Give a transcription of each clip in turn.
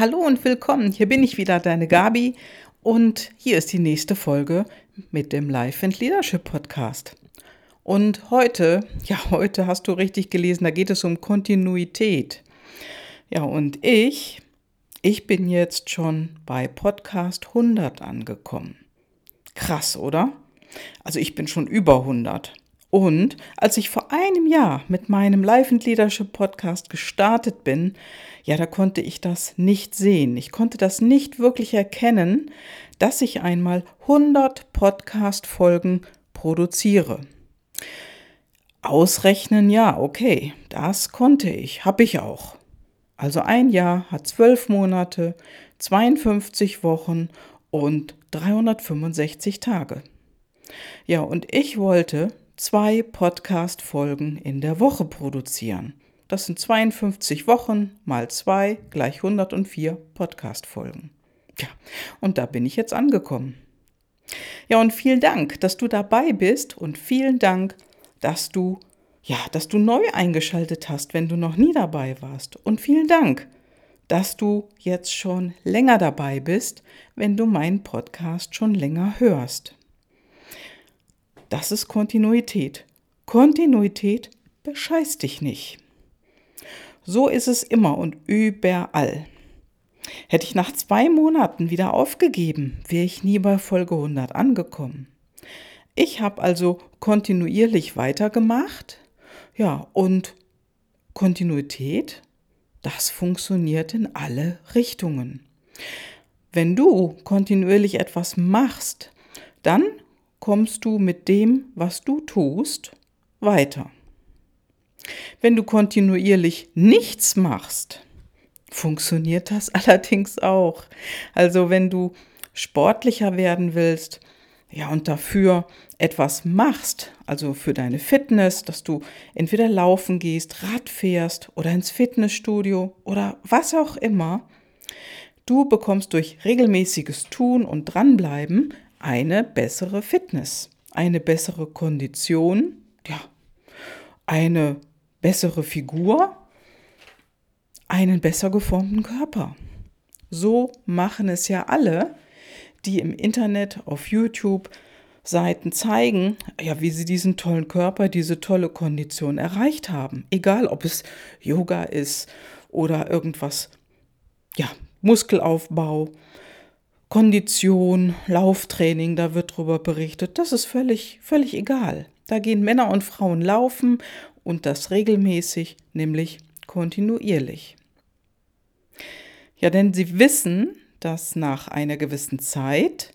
Hallo und willkommen. Hier bin ich wieder, deine Gabi. Und hier ist die nächste Folge mit dem Life and Leadership Podcast. Und heute, ja, heute hast du richtig gelesen, da geht es um Kontinuität. Ja, und ich, ich bin jetzt schon bei Podcast 100 angekommen. Krass, oder? Also ich bin schon über 100. Und als ich vor einem Jahr mit meinem Life and Leadership Podcast gestartet bin, ja, da konnte ich das nicht sehen. Ich konnte das nicht wirklich erkennen, dass ich einmal 100 Podcast-Folgen produziere. Ausrechnen, ja, okay, das konnte ich, habe ich auch. Also ein Jahr hat zwölf Monate, 52 Wochen und 365 Tage. Ja, und ich wollte zwei Podcast-Folgen in der Woche produzieren. Das sind 52 Wochen mal zwei gleich 104 Podcast-Folgen. Ja, und da bin ich jetzt angekommen. Ja, und vielen Dank, dass du dabei bist und vielen Dank, dass du ja, dass du neu eingeschaltet hast, wenn du noch nie dabei warst. Und vielen Dank, dass du jetzt schon länger dabei bist, wenn du meinen Podcast schon länger hörst. Das ist Kontinuität. Kontinuität bescheißt dich nicht. So ist es immer und überall. Hätte ich nach zwei Monaten wieder aufgegeben, wäre ich nie bei Folge 100 angekommen. Ich habe also kontinuierlich weitergemacht. Ja, und Kontinuität, das funktioniert in alle Richtungen. Wenn du kontinuierlich etwas machst, dann kommst du mit dem, was du tust, weiter. Wenn du kontinuierlich nichts machst, funktioniert das allerdings auch. Also wenn du sportlicher werden willst, ja, und dafür etwas machst, also für deine Fitness, dass du entweder laufen gehst, Rad fährst oder ins Fitnessstudio oder was auch immer, du bekommst durch regelmäßiges Tun und Dranbleiben eine bessere Fitness, eine bessere Kondition, ja, eine bessere Figur, einen besser geformten Körper. So machen es ja alle, die im Internet, auf YouTube Seiten zeigen, ja, wie sie diesen tollen Körper, diese tolle Kondition erreicht haben. Egal, ob es Yoga ist oder irgendwas, ja, Muskelaufbau, Kondition, Lauftraining, da wird drüber berichtet. Das ist völlig, völlig egal. Da gehen Männer und Frauen laufen und das regelmäßig, nämlich kontinuierlich. Ja, denn sie wissen, dass nach einer gewissen Zeit,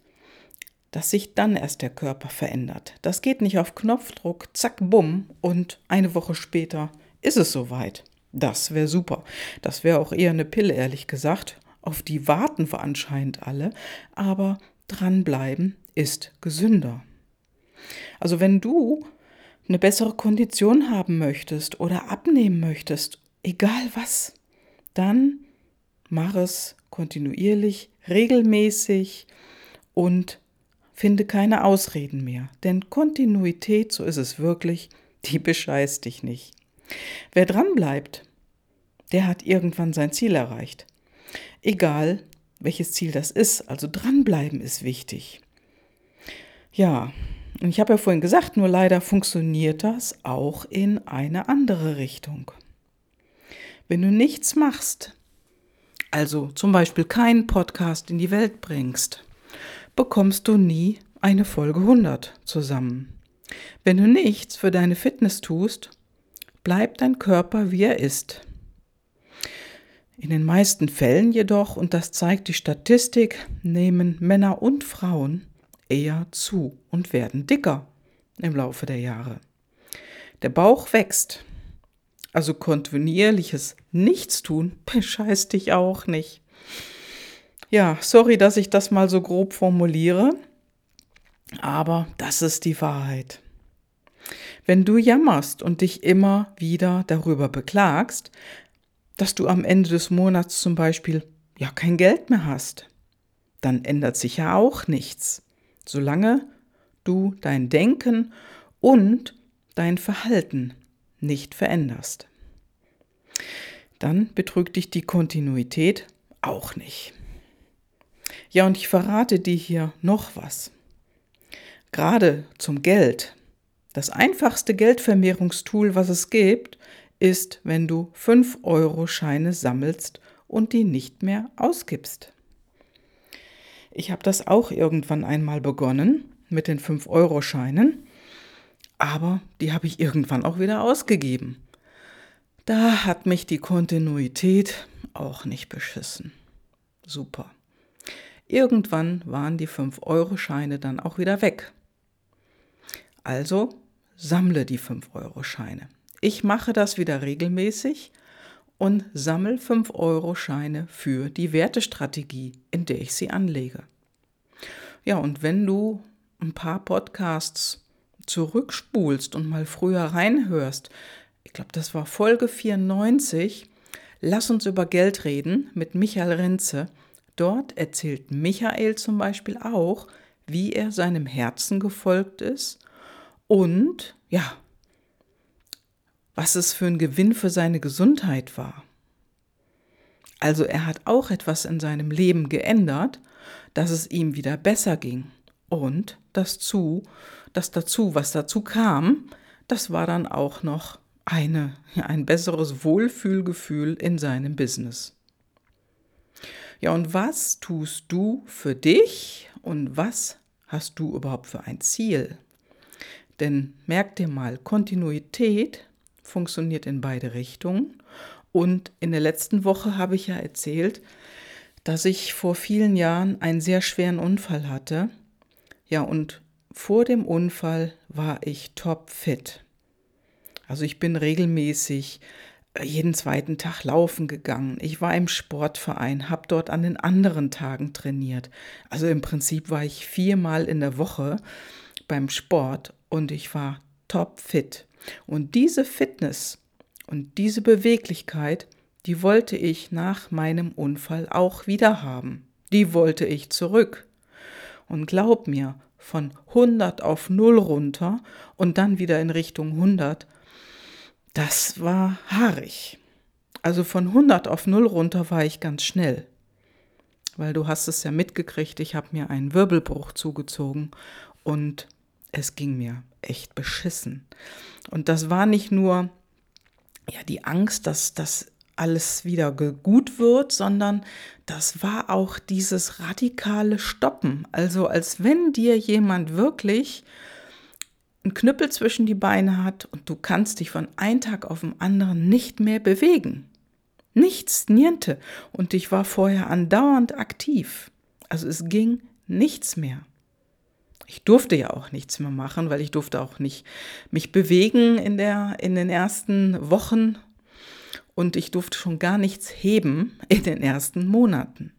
dass sich dann erst der Körper verändert. Das geht nicht auf Knopfdruck, zack, bumm, und eine Woche später ist es soweit. Das wäre super. Das wäre auch eher eine Pille, ehrlich gesagt auf die warten wir anscheinend alle, aber dranbleiben ist gesünder. Also wenn du eine bessere Kondition haben möchtest oder abnehmen möchtest, egal was, dann mach es kontinuierlich, regelmäßig und finde keine Ausreden mehr. Denn Kontinuität, so ist es wirklich, die bescheißt dich nicht. Wer dranbleibt, der hat irgendwann sein Ziel erreicht. Egal, welches Ziel das ist, also dranbleiben ist wichtig. Ja, und ich habe ja vorhin gesagt, nur leider funktioniert das auch in eine andere Richtung. Wenn du nichts machst, also zum Beispiel keinen Podcast in die Welt bringst, bekommst du nie eine Folge 100 zusammen. Wenn du nichts für deine Fitness tust, bleibt dein Körper wie er ist. In den meisten Fällen jedoch, und das zeigt die Statistik, nehmen Männer und Frauen eher zu und werden dicker im Laufe der Jahre. Der Bauch wächst. Also kontinuierliches Nichtstun bescheißt dich auch nicht. Ja, sorry, dass ich das mal so grob formuliere, aber das ist die Wahrheit. Wenn du jammerst und dich immer wieder darüber beklagst, dass du am Ende des Monats zum Beispiel ja kein Geld mehr hast, dann ändert sich ja auch nichts, solange du dein Denken und dein Verhalten nicht veränderst. Dann betrügt dich die Kontinuität auch nicht. Ja, und ich verrate dir hier noch was. Gerade zum Geld. Das einfachste Geldvermehrungstool, was es gibt, ist, wenn du 5-Euro-Scheine sammelst und die nicht mehr ausgibst. Ich habe das auch irgendwann einmal begonnen mit den 5-Euro-Scheinen, aber die habe ich irgendwann auch wieder ausgegeben. Da hat mich die Kontinuität auch nicht beschissen. Super. Irgendwann waren die 5-Euro-Scheine dann auch wieder weg. Also sammle die 5-Euro-Scheine. Ich mache das wieder regelmäßig und sammle 5-Euro-Scheine für die Wertestrategie, in der ich sie anlege. Ja, und wenn du ein paar Podcasts zurückspulst und mal früher reinhörst, ich glaube, das war Folge 94, Lass uns über Geld reden mit Michael Renze. Dort erzählt Michael zum Beispiel auch, wie er seinem Herzen gefolgt ist und ja, was es für ein Gewinn für seine Gesundheit war. Also er hat auch etwas in seinem Leben geändert, dass es ihm wieder besser ging. Und das zu, das dazu, was dazu kam, das war dann auch noch eine, ein besseres Wohlfühlgefühl in seinem Business. Ja, und was tust du für dich und was hast du überhaupt für ein Ziel? Denn merk dir mal, Kontinuität funktioniert in beide Richtungen. Und in der letzten Woche habe ich ja erzählt, dass ich vor vielen Jahren einen sehr schweren Unfall hatte. Ja, und vor dem Unfall war ich topfit. Also ich bin regelmäßig äh, jeden zweiten Tag laufen gegangen. Ich war im Sportverein, habe dort an den anderen Tagen trainiert. Also im Prinzip war ich viermal in der Woche beim Sport und ich war topfit. Und diese Fitness und diese Beweglichkeit, die wollte ich nach meinem Unfall auch wieder haben. Die wollte ich zurück. Und glaub mir, von 100 auf 0 runter und dann wieder in Richtung 100, das war haarig. Also von 100 auf 0 runter war ich ganz schnell. Weil du hast es ja mitgekriegt, ich habe mir einen Wirbelbruch zugezogen und es ging mir echt beschissen. Und das war nicht nur ja die Angst, dass das alles wieder gut wird, sondern das war auch dieses radikale Stoppen. Also als wenn dir jemand wirklich einen Knüppel zwischen die Beine hat und du kannst dich von einem Tag auf den anderen nicht mehr bewegen. Nichts, niente. Und ich war vorher andauernd aktiv. Also es ging nichts mehr. Ich durfte ja auch nichts mehr machen, weil ich durfte auch nicht mich bewegen in, der, in den ersten Wochen und ich durfte schon gar nichts heben in den ersten Monaten.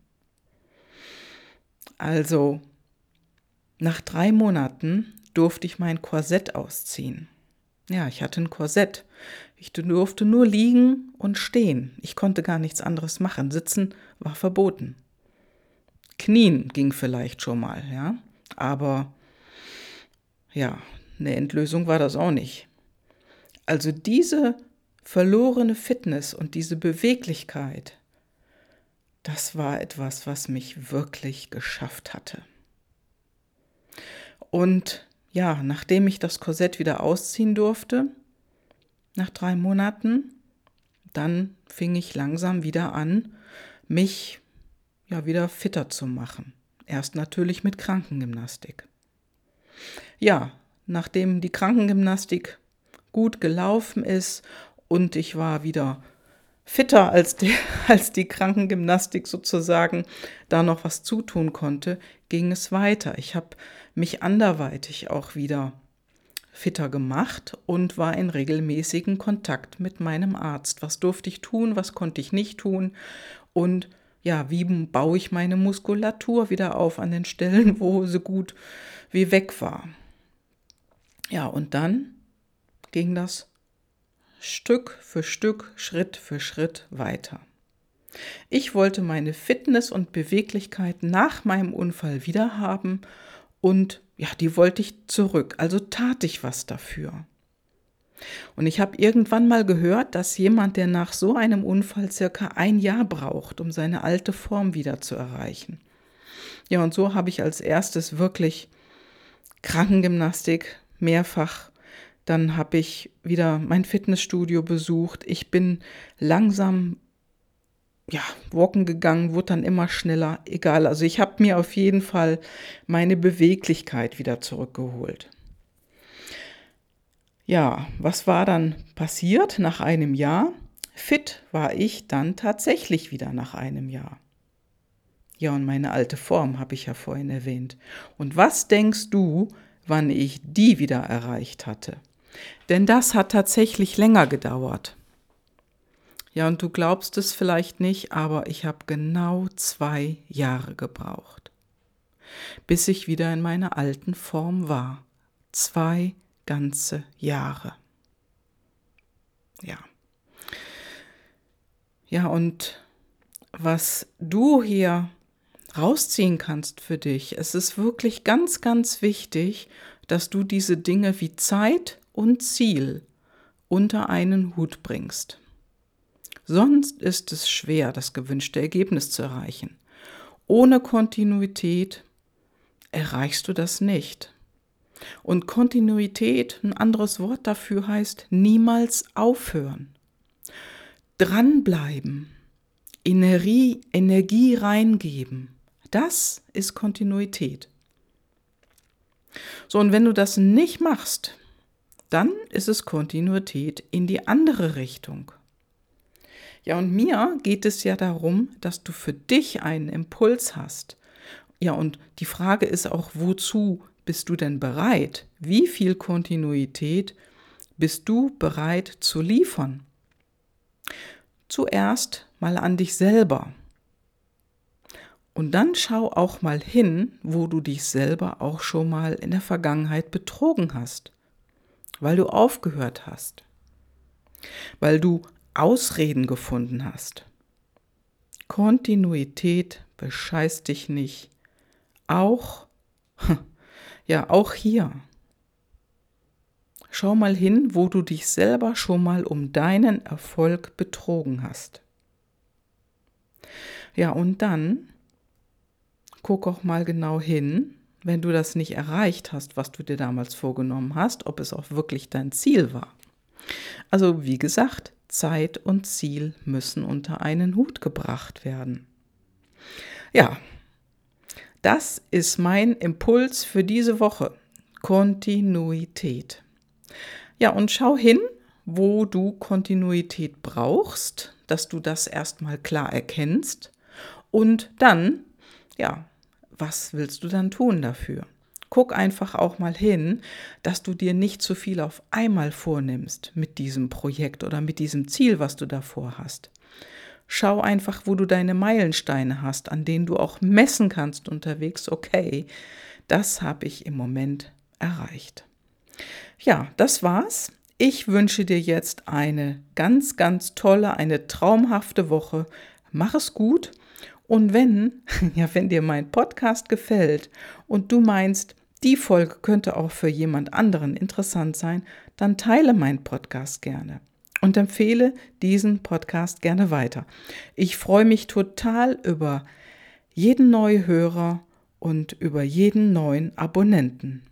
Also nach drei Monaten durfte ich mein Korsett ausziehen. Ja, ich hatte ein Korsett. Ich durfte nur liegen und stehen. Ich konnte gar nichts anderes machen. Sitzen war verboten. Knien ging vielleicht schon mal, ja. Aber ja, eine Endlösung war das auch nicht. Also diese verlorene Fitness und diese Beweglichkeit, das war etwas, was mich wirklich geschafft hatte. Und ja, nachdem ich das Korsett wieder ausziehen durfte, nach drei Monaten, dann fing ich langsam wieder an, mich ja wieder fitter zu machen. Erst natürlich mit Krankengymnastik. Ja, nachdem die Krankengymnastik gut gelaufen ist und ich war wieder fitter als die, als die Krankengymnastik sozusagen da noch was zutun konnte, ging es weiter. Ich habe mich anderweitig auch wieder fitter gemacht und war in regelmäßigen Kontakt mit meinem Arzt. Was durfte ich tun, was konnte ich nicht tun und ja, wie baue ich meine Muskulatur wieder auf an den Stellen, wo sie gut wie weg war. Ja, und dann ging das Stück für Stück, Schritt für Schritt weiter. Ich wollte meine Fitness und Beweglichkeit nach meinem Unfall wiederhaben und ja, die wollte ich zurück, also tat ich was dafür. Und ich habe irgendwann mal gehört, dass jemand, der nach so einem Unfall circa ein Jahr braucht, um seine alte Form wieder zu erreichen. Ja, und so habe ich als erstes wirklich Krankengymnastik mehrfach. Dann habe ich wieder mein Fitnessstudio besucht. Ich bin langsam ja, walken gegangen, wurde dann immer schneller, egal. Also ich habe mir auf jeden Fall meine Beweglichkeit wieder zurückgeholt. Ja, was war dann passiert nach einem Jahr? Fit war ich dann tatsächlich wieder nach einem Jahr. Ja, und meine alte Form habe ich ja vorhin erwähnt. Und was denkst du, wann ich die wieder erreicht hatte? Denn das hat tatsächlich länger gedauert. Ja, und du glaubst es vielleicht nicht, aber ich habe genau zwei Jahre gebraucht, bis ich wieder in meiner alten Form war. Zwei ganze Jahre. Ja. Ja, und was du hier rausziehen kannst für dich, es ist wirklich ganz, ganz wichtig, dass du diese Dinge wie Zeit und Ziel unter einen Hut bringst. Sonst ist es schwer, das gewünschte Ergebnis zu erreichen. Ohne Kontinuität erreichst du das nicht. Und Kontinuität, ein anderes Wort dafür heißt niemals aufhören. Dranbleiben, Energie, Energie reingeben, das ist Kontinuität. So, und wenn du das nicht machst, dann ist es Kontinuität in die andere Richtung. Ja, und mir geht es ja darum, dass du für dich einen Impuls hast. Ja, und die Frage ist auch, wozu bist du denn bereit? Wie viel Kontinuität bist du bereit zu liefern? Zuerst mal an dich selber. Und dann schau auch mal hin, wo du dich selber auch schon mal in der Vergangenheit betrogen hast, weil du aufgehört hast, weil du Ausreden gefunden hast. Kontinuität bescheißt dich nicht, auch ja, auch hier. Schau mal hin, wo du dich selber schon mal um deinen Erfolg betrogen hast. Ja, und dann guck auch mal genau hin, wenn du das nicht erreicht hast, was du dir damals vorgenommen hast, ob es auch wirklich dein Ziel war. Also wie gesagt, Zeit und Ziel müssen unter einen Hut gebracht werden. Ja, das ist mein Impuls für diese Woche. Kontinuität. Ja, und schau hin, wo du Kontinuität brauchst, dass du das erstmal klar erkennst. Und dann, ja, was willst du dann tun dafür? Guck einfach auch mal hin, dass du dir nicht zu viel auf einmal vornimmst mit diesem Projekt oder mit diesem Ziel, was du davor hast. Schau einfach, wo du deine Meilensteine hast, an denen du auch messen kannst unterwegs, okay, das habe ich im Moment erreicht. Ja, das war's. Ich wünsche dir jetzt eine ganz, ganz tolle, eine traumhafte Woche. Mach es gut. Und wenn, ja, wenn dir mein Podcast gefällt und du meinst, die Folge könnte auch für jemand anderen interessant sein, dann teile meinen Podcast gerne und empfehle diesen Podcast gerne weiter. Ich freue mich total über jeden neuen Hörer und über jeden neuen Abonnenten.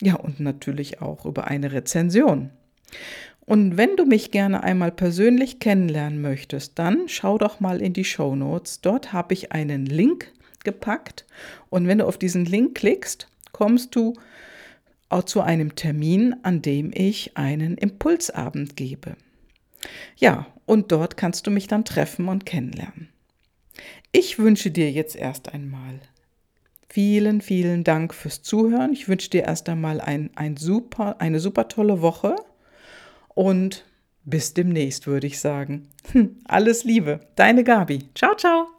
Ja, und natürlich auch über eine Rezension. Und wenn du mich gerne einmal persönlich kennenlernen möchtest, dann schau doch mal in die Show Notes. Dort habe ich einen Link gepackt. Und wenn du auf diesen Link klickst, kommst du auch zu einem Termin, an dem ich einen Impulsabend gebe. Ja, und dort kannst du mich dann treffen und kennenlernen. Ich wünsche dir jetzt erst einmal vielen, vielen Dank fürs Zuhören. Ich wünsche dir erst einmal ein, ein super, eine super tolle Woche und bis demnächst, würde ich sagen. Hm, alles Liebe, deine Gabi. Ciao, ciao.